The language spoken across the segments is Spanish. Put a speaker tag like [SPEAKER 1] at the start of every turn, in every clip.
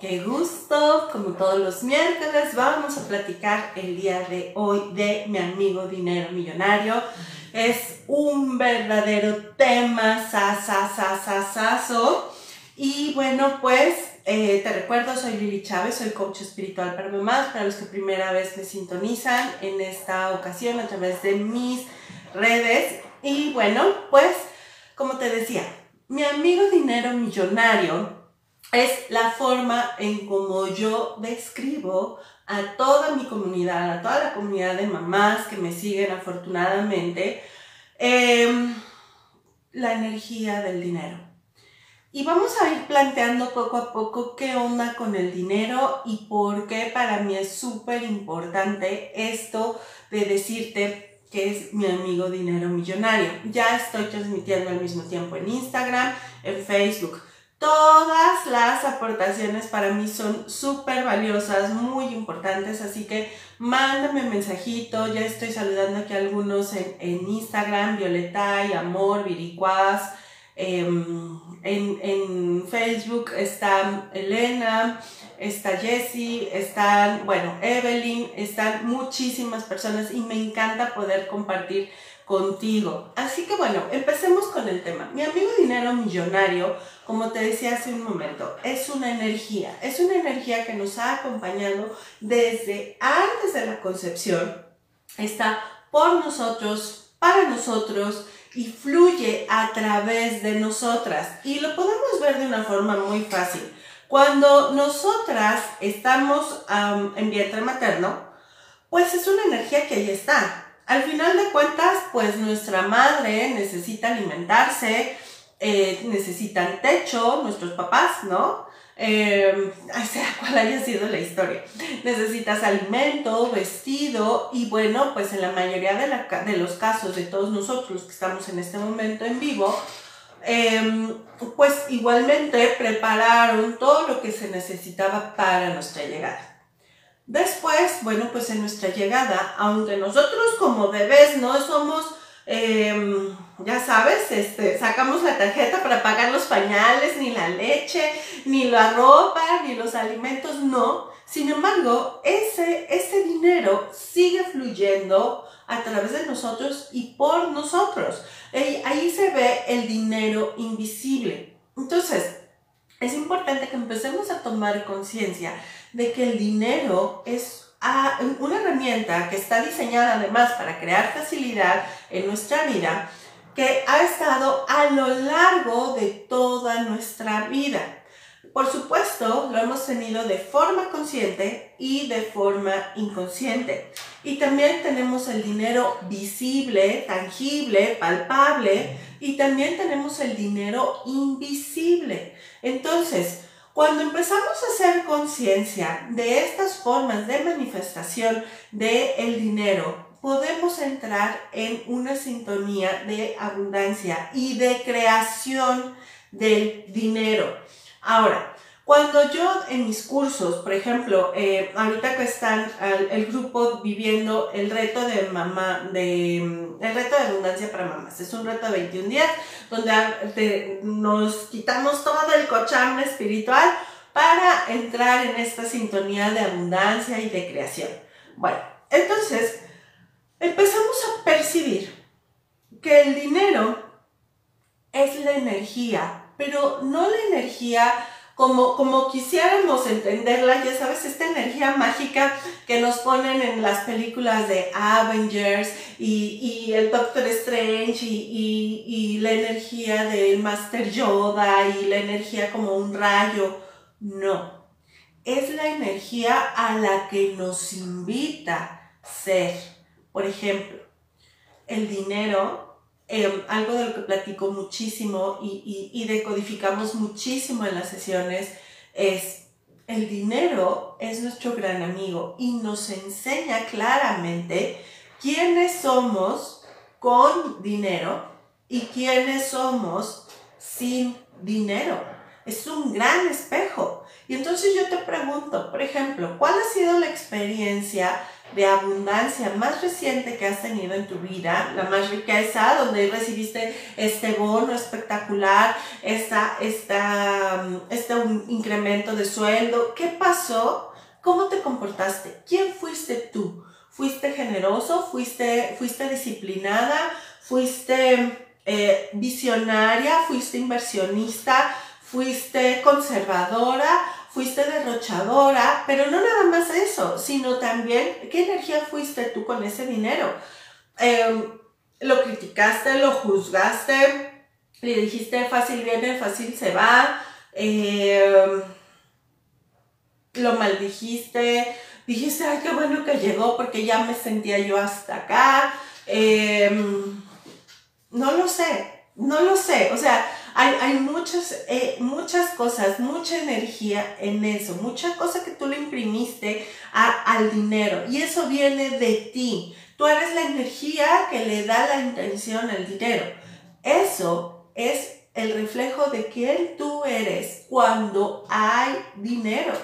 [SPEAKER 1] Qué gusto, como todos los miércoles, vamos a platicar el día de hoy de mi amigo Dinero Millonario. Es un verdadero tema, sa, sa, sa, sa, saso. Y bueno, pues eh, te recuerdo, soy Lili Chávez, soy coach espiritual para mamás, para los que primera vez me sintonizan en esta ocasión a través de mis redes. Y bueno, pues como te decía, mi amigo Dinero Millonario es la forma en como yo describo a toda mi comunidad, a toda la comunidad de mamás que me siguen afortunadamente, em, la energía del dinero. Y vamos a ir planteando poco a poco qué onda con el dinero y por qué para mí es súper importante esto de decirte que es mi amigo dinero millonario. Ya estoy transmitiendo al mismo tiempo en Instagram, en Facebook. Todas las aportaciones para mí son súper valiosas, muy importantes, así que mándame un mensajito, ya estoy saludando aquí a algunos en, en Instagram, Violetay, Amor, Viricuaz, em, en, en, Facebook está Elena, está Jessie, están, bueno, Evelyn, están muchísimas personas y me encanta poder compartir contigo. Así que bueno, empecemos con el tema. Mi amigo dinero millonario, como te decía hace un momento, es una energía, es una energía que nos ha acompañado desde antes de la concepción, está por nosotros, para nosotros y fluye a través de nosotras. Y lo podemos ver de una forma muy fácil. Cuando nosotras estamos en vientre materno, pues es una energía que ahí está al final de cuentas, pues nuestra madre necesita alimentarse, eh, necesitan techo, nuestros papás, ¿no? Eh, sea cual haya sido la historia. Necesitas alimento, vestido y bueno, pues en la mayoría de, los casos de todos nosotros que estamos en este momento en vivo, em, pues igualmente prepararon todo lo que se necesitaba para nuestra llegada. Después, bueno, pues en nuestra llegada, aunque nosotros como bebés no somos, em, ya sabes, este, sacamos la tarjeta para pagar los pañales, ni la leche, ni la ropa, ni los alimentos, no. Sin embargo, ese, ese dinero sigue fluyendo a través de nosotros y por nosotros. Ahí se ve el dinero invisible. Entonces, es importante que empecemos a tomar conciencia de que el dinero es ah, una herramienta que está diseñada además para crear facilidad en nuestra vida, que ha estado a lo largo de toda nuestra vida. Por supuesto, lo hemos tenido de forma consciente y de forma inconsciente. Y también tenemos el dinero visible, tangible, palpable, y también tenemos el dinero invisible. Entonces, cuando empezamos a hacer conciencia de estas formas de manifestación del el dinero, podemos entrar en una sintonía de abundancia y de creación del dinero. Ahora, cuando yo en mis cursos, por ejemplo, eh, ahorita que están el, grupo viviendo el reto de mamá, de, mm, el reto de abundancia para mamás, es un reto de 21 días donde nos quitamos todo el cochambre espiritual para entrar en esta sintonía de abundancia y de creación. Bueno, entonces empezamos a percibir que el dinero es la energía, pero no la energía como, como quisiéramos entenderla, ya sabes, esta energía mágica que nos ponen en las películas de Avengers y, el Doctor Strange y, y, la energía del Master Yoda y la energía como un rayo. No, es la energía a la que nos invita ser. Por ejemplo, el dinero Em, algo de lo que platico muchísimo y, y, decodificamos muchísimo en las sesiones es el dinero es nuestro gran amigo y nos enseña claramente quiénes somos con dinero y quiénes somos sin dinero. Es un gran espejo. Y entonces yo te pregunto, por ejemplo, ¿cuál ha sido la experiencia de abundancia más reciente que has tenido en tu vida, la más riqueza, donde recibiste este bono espectacular, esta, esta, este un incremento de sueldo. ¿Qué pasó? ¿Cómo te comportaste? ¿Quién fuiste tú? ¿Fuiste generoso? ¿Fuiste, fuiste disciplinada? ¿Fuiste eh, visionaria? ¿Fuiste inversionista? ¿Fuiste conservadora? Fuiste derrochadora, pero no nada más eso, sino también qué energía fuiste tú con ese dinero. Em, lo criticaste, lo juzgaste, le dijiste fácil viene, fácil se va, em, lo maldijiste, dijiste, ay, qué bueno que llegó porque ya me sentía yo hasta acá. Em, no lo sé, no lo sé, o sea, hay, muchas, eh, muchas cosas, mucha energía en eso, mucha cosa que tú le imprimiste al dinero y eso viene de ti. Tú eres la energía que le da la intención al dinero. Eso es el reflejo de quién tú eres cuando hay dinero.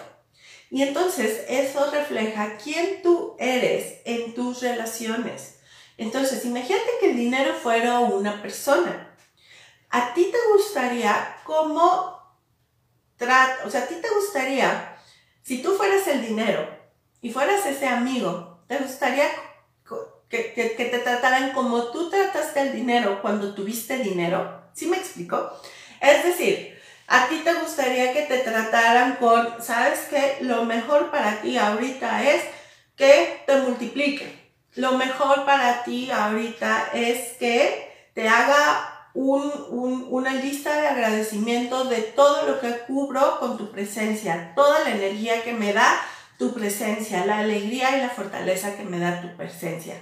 [SPEAKER 1] Y entonces eso refleja quién tú eres en tus relaciones. Entonces, imagínate que el dinero fuera una persona. ¿A ti te gustaría cómo trata, o sea, a ti te gustaría, si tú fueras el dinero y fueras ese amigo, te gustaría que, te trataran como tú trataste el dinero cuando tuviste dinero? ¿Sí me explico? Es decir, a ti te gustaría que te trataran con, ¿sabes qué? Lo mejor para ti ahorita es que te multiplique. Lo mejor para ti ahorita es que te haga una lista de agradecimiento de todo lo que cubro con tu presencia, toda la energía que me da tu presencia, la alegría y la fortaleza que me da tu presencia.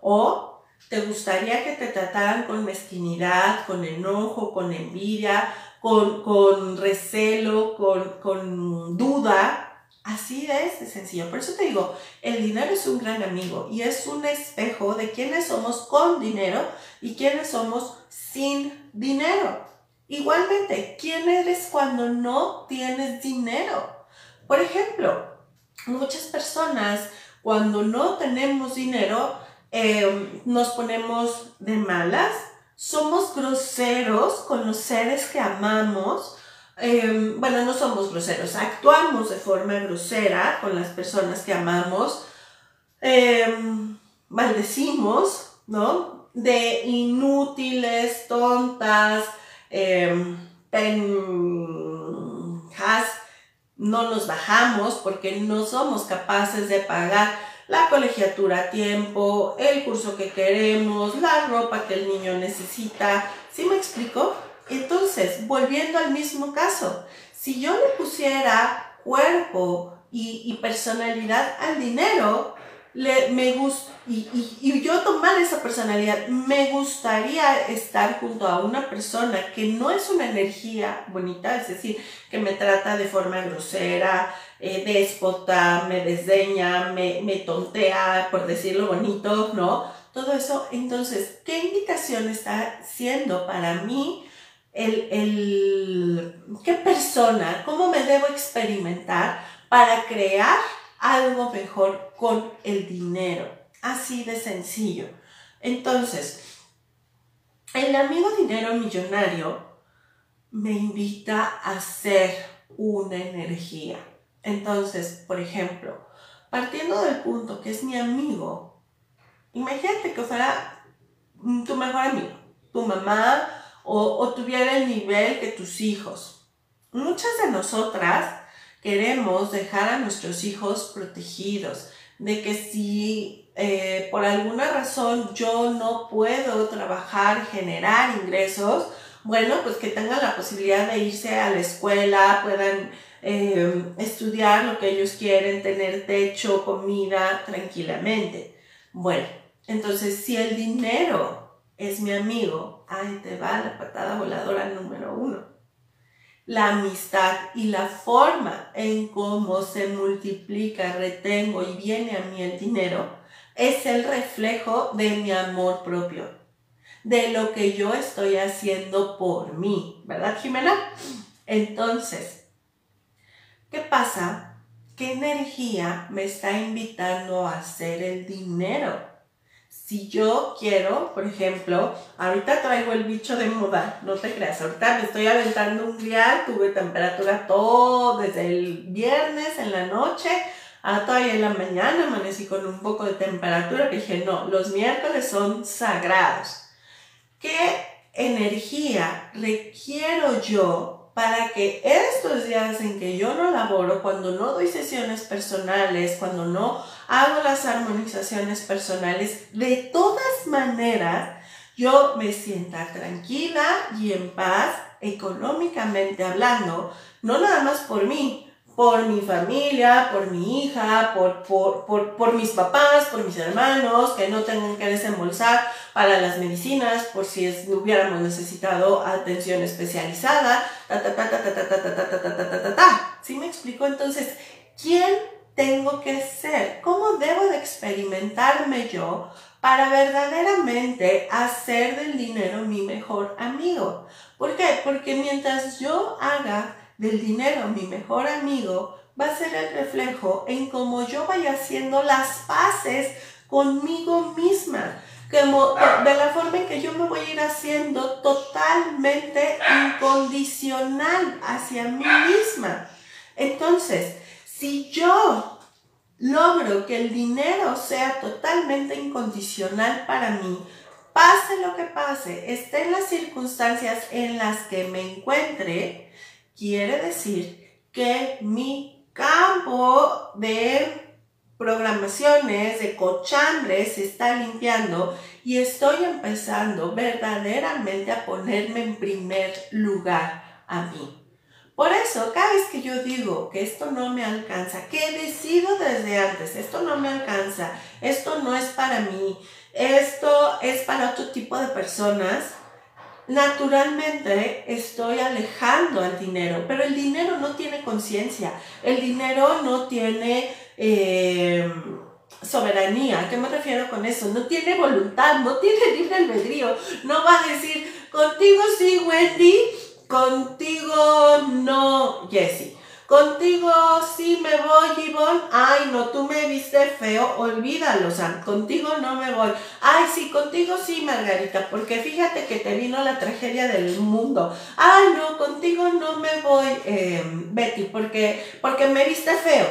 [SPEAKER 1] O te gustaría que te trataran con mezquinidad, con enojo, con envidia, con, con recelo, con, con duda, Así es de sencillo. Por eso te digo, el dinero es un gran amigo y es un espejo de quiénes somos con dinero y quiénes somos sin dinero. Igualmente, ¿quién eres cuando no tienes dinero? Por ejemplo, muchas personas cuando no tenemos dinero eh, nos ponemos de malas, somos groseros con los seres que amamos, Em, bueno, no somos groseros, actuamos de forma grosera con las personas que amamos, em, maldecimos, ¿no? De inútiles, tontas, eh, penjas, no nos bajamos porque no somos capaces de pagar la colegiatura a tiempo, el curso que queremos, la ropa que el niño necesita. ¿Sí me explico? Entonces, volviendo al mismo caso, si yo le pusiera cuerpo y, personalidad al dinero, le, me y, y, yo tomar esa personalidad, me gustaría estar junto a una persona que no es una energía bonita, es decir, que me trata de forma grosera, eh, déspota, me desdeña, me, me tontea, por decirlo bonito, ¿no? Todo eso, entonces, ¿qué invitación está siendo para mí el, el, qué persona, cómo me debo experimentar para crear algo mejor con el dinero. Así de sencillo. Entonces, el amigo dinero millonario me invita a ser una energía. Entonces, por ejemplo, partiendo del punto que es mi amigo, imagínate que fuera tu mejor amigo, tu mamá, o, tuviera el nivel que tus hijos. Muchas de nosotras queremos dejar a nuestros hijos protegidos, de que si eh, por alguna razón yo no puedo trabajar, generar ingresos, bueno, pues que tengan la posibilidad de irse a la escuela, puedan eh, estudiar lo que ellos quieren, tener techo, comida tranquilamente. Bueno, entonces si el dinero es mi amigo, ahí te va la patada voladora número uno. La amistad y la forma en cómo se multiplica, retengo y viene a mí el dinero es el reflejo de mi amor propio, de lo que yo estoy haciendo por mí, ¿verdad, Jimena? Entonces, ¿qué pasa? ¿qué energía me está invitando a hacer el dinero? Si yo quiero, por ejemplo, ahorita traigo el bicho de moda, no te creas, ahorita me estoy aventando un día, tuve temperatura todo desde el viernes en la noche a todavía en la mañana, amanecí con un poco de temperatura, que dije, no, los miércoles son sagrados. ¿Qué energía requiero yo para que estos días en que yo no laboro, cuando no doy sesiones personales, cuando no hago las armonizaciones personales, de todas maneras yo me sienta tranquila y en paz, económicamente hablando, no nada más por mí, por mi familia, por mi hija, por, por, por, mis papás, por mis hermanos, que no tengan que desembolsar para las medicinas, por si es, hubiéramos necesitado atención especializada, ta, ta, ta, ta, ta, ta, ta, ta, ta, ta, ta, ta, ta. ¿Sí me explico? Entonces, ¿quién tengo que ser? ¿Cómo debo de experimentarme yo para verdaderamente hacer del dinero mi mejor amigo? ¿Por qué? Porque mientras yo haga del dinero, mi mejor amigo, va a ser el reflejo en cómo yo vaya haciendo las paces conmigo misma. Como, de la forma en que yo me voy a ir haciendo totalmente incondicional hacia mí misma. Entonces, si yo logro que el dinero sea totalmente incondicional para mí, pase lo que pase, esté en las circunstancias en las que me encuentre, Quiere decir que mi campo de programaciones, de cochambre se está limpiando y estoy empezando verdaderamente a ponerme en primer lugar a mí. Por eso, cada vez que yo digo que esto no me alcanza, que he decidido desde antes, esto no me alcanza, esto no es para mí, esto es para otro tipo de personas, naturalmente estoy alejando al dinero, pero el dinero no tiene conciencia, el dinero no tiene eh, soberanía. ¿A qué me refiero con eso? No tiene voluntad, no tiene libre albedrío, no va a decir, contigo sí, Wendy, contigo no, Jessie. Contigo sí me voy, Ivonne. Ay, no, tú me viste feo, olvídalo, Sam. Contigo no me voy. Ay, sí, contigo sí, Margarita, porque fíjate que te vino la tragedia del mundo. Ay, no, contigo no me voy, em, Betty, porque, porque me viste feo.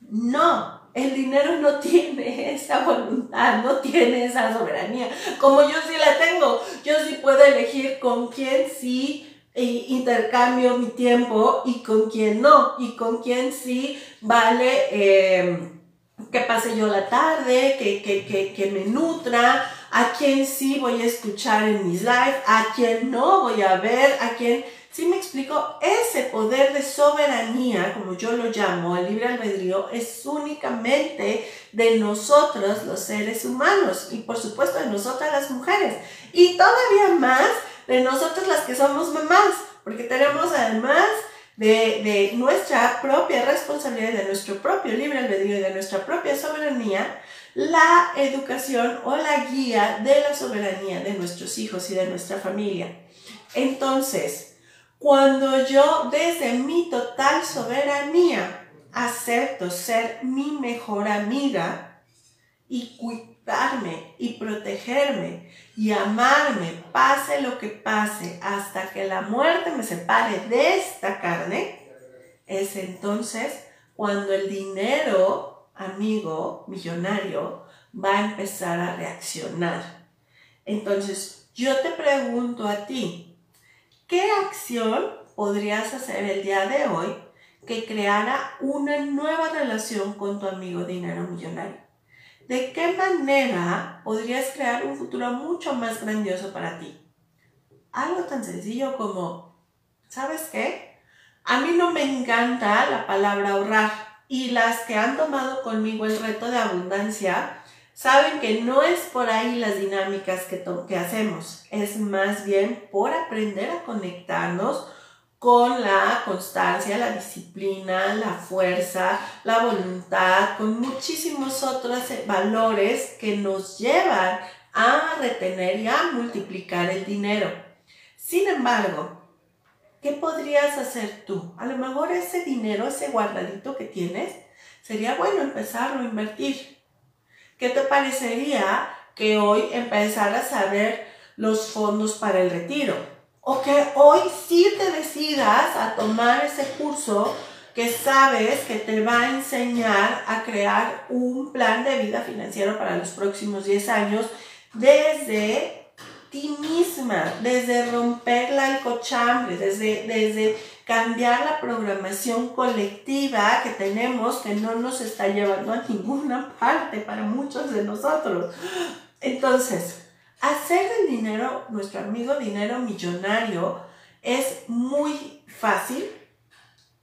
[SPEAKER 1] No, el dinero no tiene esa voluntad, no tiene esa soberanía. Como yo sí la tengo, yo sí puedo elegir con quién sí intercambio mi tiempo y con quién no, y con quién sí vale em, que pase yo la tarde, que, que, que, me nutra, a quién sí voy a escuchar en mis lives, a quién no voy a ver, a quién... Si me explico, ese poder de soberanía, como yo lo llamo, el libre albedrío, es únicamente de nosotros los seres humanos y por supuesto de nosotras las mujeres. Y todavía más de nosotros las que somos mamás, porque tenemos además de, de, nuestra propia responsabilidad, de nuestro propio libre albedrío y de nuestra propia soberanía, la educación o la guía de la soberanía de nuestros hijos y de nuestra familia. Entonces, cuando yo desde mi total soberanía acepto ser mi mejor amiga y y protegerme y amarme, pase lo que pase, hasta que la muerte me separe de esta carne, es entonces cuando el dinero, amigo, millonario, va a empezar a reaccionar. Entonces, yo te pregunto a ti, ¿qué acción podrías hacer el día de hoy que creara una nueva relación con tu amigo dinero millonario? ¿De qué manera podrías crear un futuro mucho más grandioso para ti? Algo tan sencillo como, ¿sabes qué? A mí no me encanta la palabra ahorrar y las que han tomado conmigo el reto de abundancia saben que no es por ahí las dinámicas que, que hacemos, es más bien por aprender a conectarnos con la constancia, la disciplina, la fuerza, la voluntad, con muchísimos otros valores que nos llevan a retener y a multiplicar el dinero. Sin embargo, ¿qué podrías hacer tú? A lo mejor ese dinero, ese guardadito que tienes, sería bueno empezarlo a invertir. ¿Qué te parecería que hoy empezaras a ver los fondos para el retiro? O que hoy sí te decidas a tomar ese curso que sabes que te va a enseñar a crear un plan de vida financiero para los próximos 10 años desde ti misma, desde romper la cochambre, desde, desde cambiar la programación colectiva que tenemos que no nos está llevando a ninguna parte para muchos de nosotros. Entonces, hacer del dinero, nuestro amigo dinero millonario, es muy fácil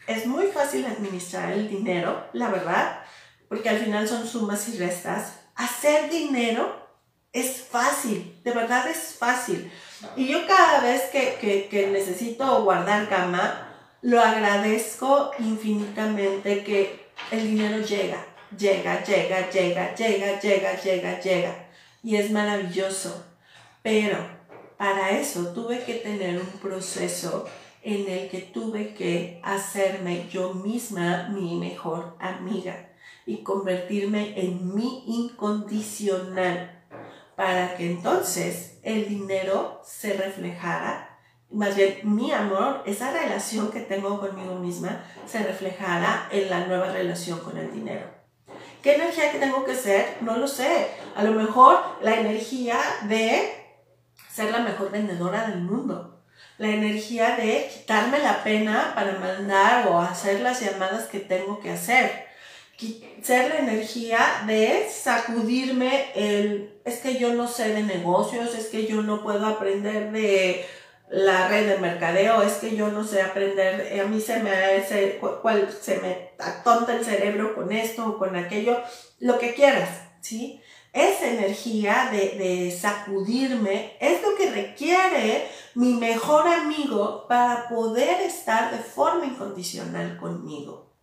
[SPEAKER 1] es muy fácil administrar el dinero, la verdad, porque al final son sumas y restas. Hacer dinero es fácil, de verdad es fácil. Y yo cada vez que, necesito guardar gama, lo agradezco infinitamente que el dinero llega, llega, llega, llega, llega, llega, llega, llega. Y es maravilloso. Pero para eso tuve que tener un proceso en el que tuve que hacerme yo misma mi mejor amiga y convertirme en mi incondicional para que entonces el dinero se reflejara, más bien mi amor, esa relación que tengo conmigo misma, se reflejara en la nueva relación con el dinero. ¿Qué energía que tengo que ser? No lo sé. A lo mejor la energía de ser la mejor vendedora del mundo la energía de quitarme la pena para mandar o hacer las llamadas que tengo que hacer. Ser la energía de sacudirme el, es que yo no sé de negocios, es que yo no puedo aprender de la red de mercadeo, es que yo no sé aprender, a mí se me, hace, cual, se me atonta el cerebro con esto o con aquello, lo que quieras, ¿sí? Esa energía de, sacudirme es lo que requiere mi mejor amigo para poder estar de forma incondicional conmigo.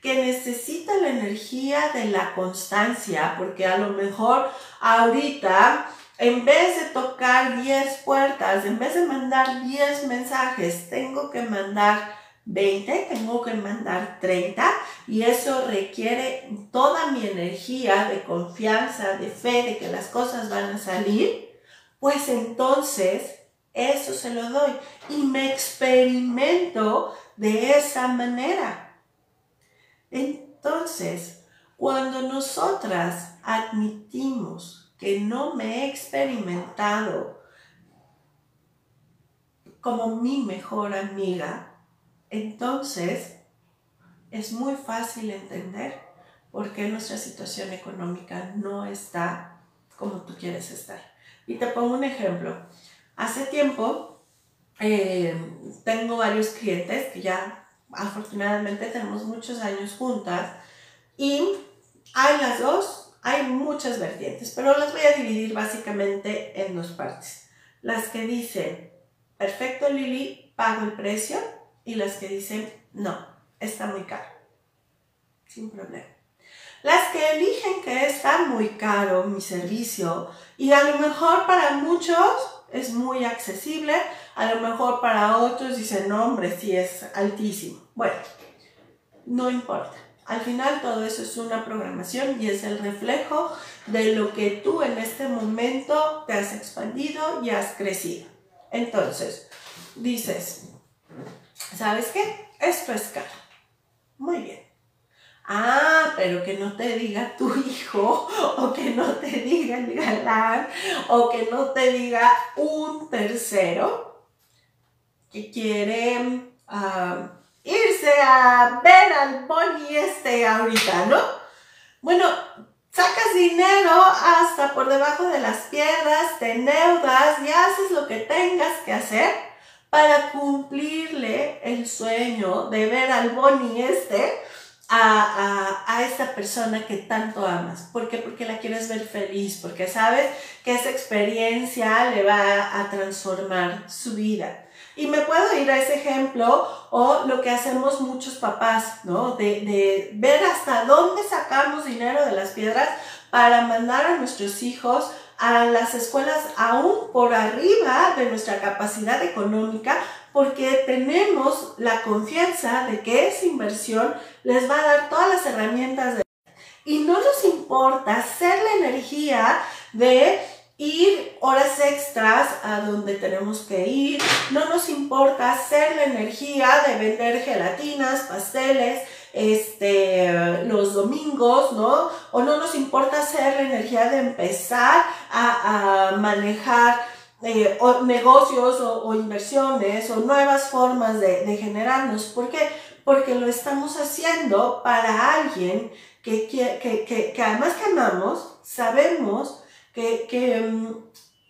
[SPEAKER 1] Que necesita la energía de la constancia, porque a lo mejor ahorita, en vez de tocar 10 puertas, en vez de mandar 10 mensajes, tengo que mandar 20, tengo que mandar 30 y eso requiere toda mi energía de confianza, de fe, de que las cosas van a salir, pues entonces eso se lo doy y me experimento de esa manera. Entonces, cuando nosotras admitimos que no me he experimentado como mi mejor amiga, entonces es muy fácil entender por qué nuestra situación económica no está como tú quieres estar. Y te pongo un ejemplo. Hace tiempo eh, tengo varios clientes que ya afortunadamente tenemos muchos años juntas y hay las dos, hay muchas vertientes, pero las voy a dividir básicamente en dos partes. Las que dicen, perfecto Lili, pago el precio y las que dicen, no, está muy caro. Sin problema. Las que eligen que está muy caro mi servicio y a lo mejor para muchos es muy accesible, a lo mejor para otros dicen, no hombre, sí es altísimo. Bueno, no importa. Al final todo eso es una programación y es el reflejo de lo que tú en este momento te has expandido y has crecido. Entonces, dices, ¿sabes qué? Esto es caro. Muy bien. Ah, pero que no te diga tu hijo, o que no te diga el galán, o que no te diga un tercero que quiere ah, irse a ver al Bonnie este ahorita, ¿no? Bueno, sacas dinero hasta por debajo de las piedras, te endeudas y haces lo que tengas que hacer para cumplirle el sueño de ver al Bonnie este a, a, esa persona que tanto amas. ¿Por qué? Porque la quieres ver feliz, porque sabes que esa experiencia le va a transformar su vida. Y me puedo ir a ese ejemplo o lo que hacemos muchos papás, ¿no? De, de ver hasta dónde sacamos dinero de las piedras para mandar a nuestros hijos a las escuelas aún por arriba de nuestra capacidad económica porque tenemos la confianza de que esa inversión les va a dar todas las herramientas. Y no nos importa hacer la energía de ir horas extras a donde tenemos que ir, no nos importa hacer la energía de vender gelatinas, pasteles, este, los domingos, ¿no? O no nos importa hacer la energía de empezar a, manejar eh, negocios o, inversiones o nuevas formas de, generarnos. ¿Por qué? Porque lo estamos haciendo para alguien que, que, que, además que amamos, sabemos que, mm,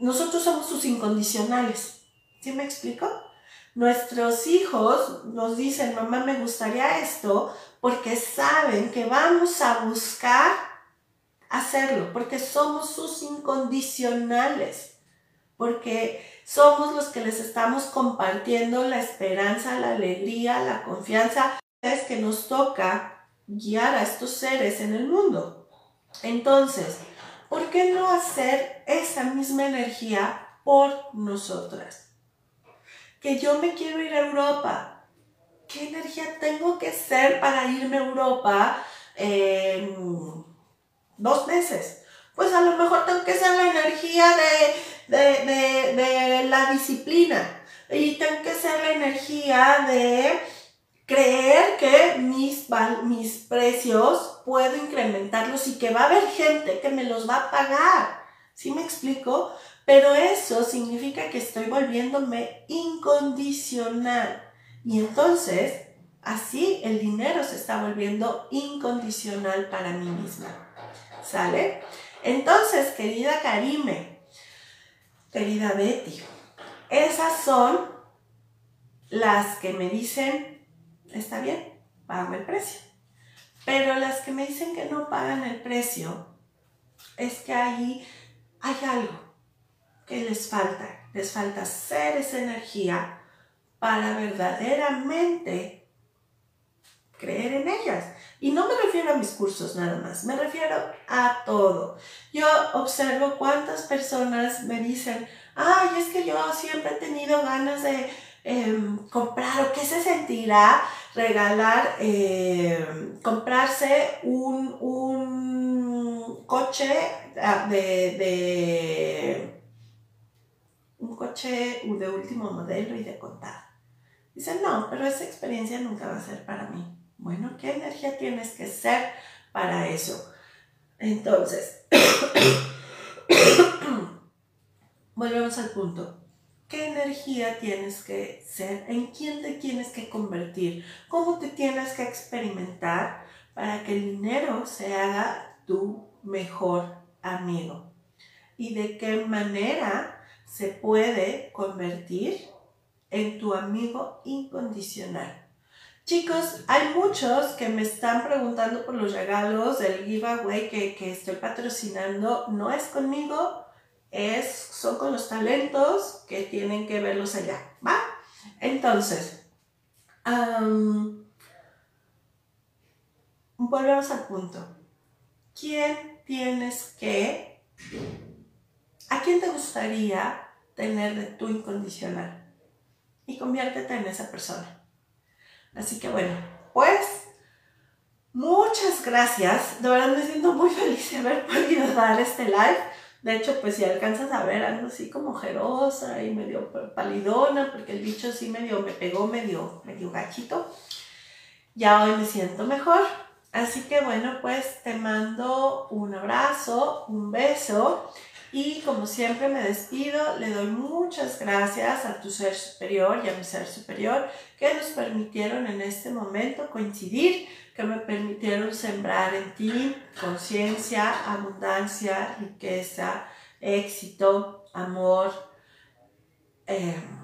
[SPEAKER 1] nosotros somos sus incondicionales. ¿Sí me explico? Nuestros hijos nos dicen, mamá, me gustaría esto, porque saben que vamos a buscar hacerlo, porque somos sus incondicionales, porque somos los que les estamos compartiendo la esperanza, la alegría, la confianza. Es que nos toca guiar a estos seres en el mundo. Entonces, ¿por qué no hacer esa misma energía por nosotras? Que yo me quiero ir a Europa, ¿qué energía tengo que ser para irme a Europa en dos meses? Pues a lo mejor tengo que ser la energía de, la disciplina y tengo que ser la energía de creer que mis, mis precios puedo incrementarlos y que va a haber gente que me los va a pagar. ¿Sí me explico? Pero eso significa que estoy volviéndome incondicional. Y entonces, así el dinero se está volviendo incondicional para mí misma. ¿Sale? Entonces, querida Karime, querida Betty, esas son las que me dicen, está bien, pago el precio. Pero las que me dicen que no pagan el precio, es que ahí hay algo que les falta. Les falta hacer esa energía para verdaderamente creer en ellas. Y no me refiero a mis cursos nada más, me refiero a todo. Yo observo cuántas personas me dicen, ay, es que yo siempre he tenido ganas de em, comprar o qué se sentirá regalar, em, comprarse un, un coche ah, de, de, un coche de último modelo y de contado. Dice, no, pero esa experiencia nunca va a ser para mí. Bueno, ¿qué energía tienes que ser para eso? Entonces, volvemos al punto. ¿Qué energía tienes que ser? ¿En quién te tienes que convertir? ¿Cómo te tienes que experimentar para que el dinero se haga tu mejor amigo? ¿Y de qué manera se puede convertir en tu amigo incondicional. Chicos, hay muchos que me están preguntando por los regalos del giveaway que, que estoy patrocinando. No es conmigo, es, son con los talentos que tienen que verlos allá, ¿va? Entonces, volvemos al punto. ¿Quién tienes que, a quién te gustaría tener de tu incondicional? Y conviértete en esa persona. Así que bueno, pues muchas gracias. De verdad me siento muy feliz de haber podido dar este live. De hecho, pues si alcanzas a ver algo así como jerosa y medio palidona, porque el bicho sí medio me pegó medio gachito. Ya hoy me siento mejor. Así que bueno, pues te mando un abrazo, un beso y como siempre me despido, le doy muchas gracias a tu ser superior y a mi ser superior que nos permitieron en este momento coincidir, que me permitieron sembrar en ti conciencia, abundancia, riqueza, éxito, amor, em,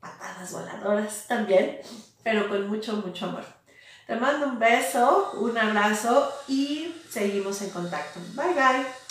[SPEAKER 1] patadas voladoras también, pero con mucho, mucho amor. Te mando un beso, un abrazo y seguimos en contacto. Bye bye.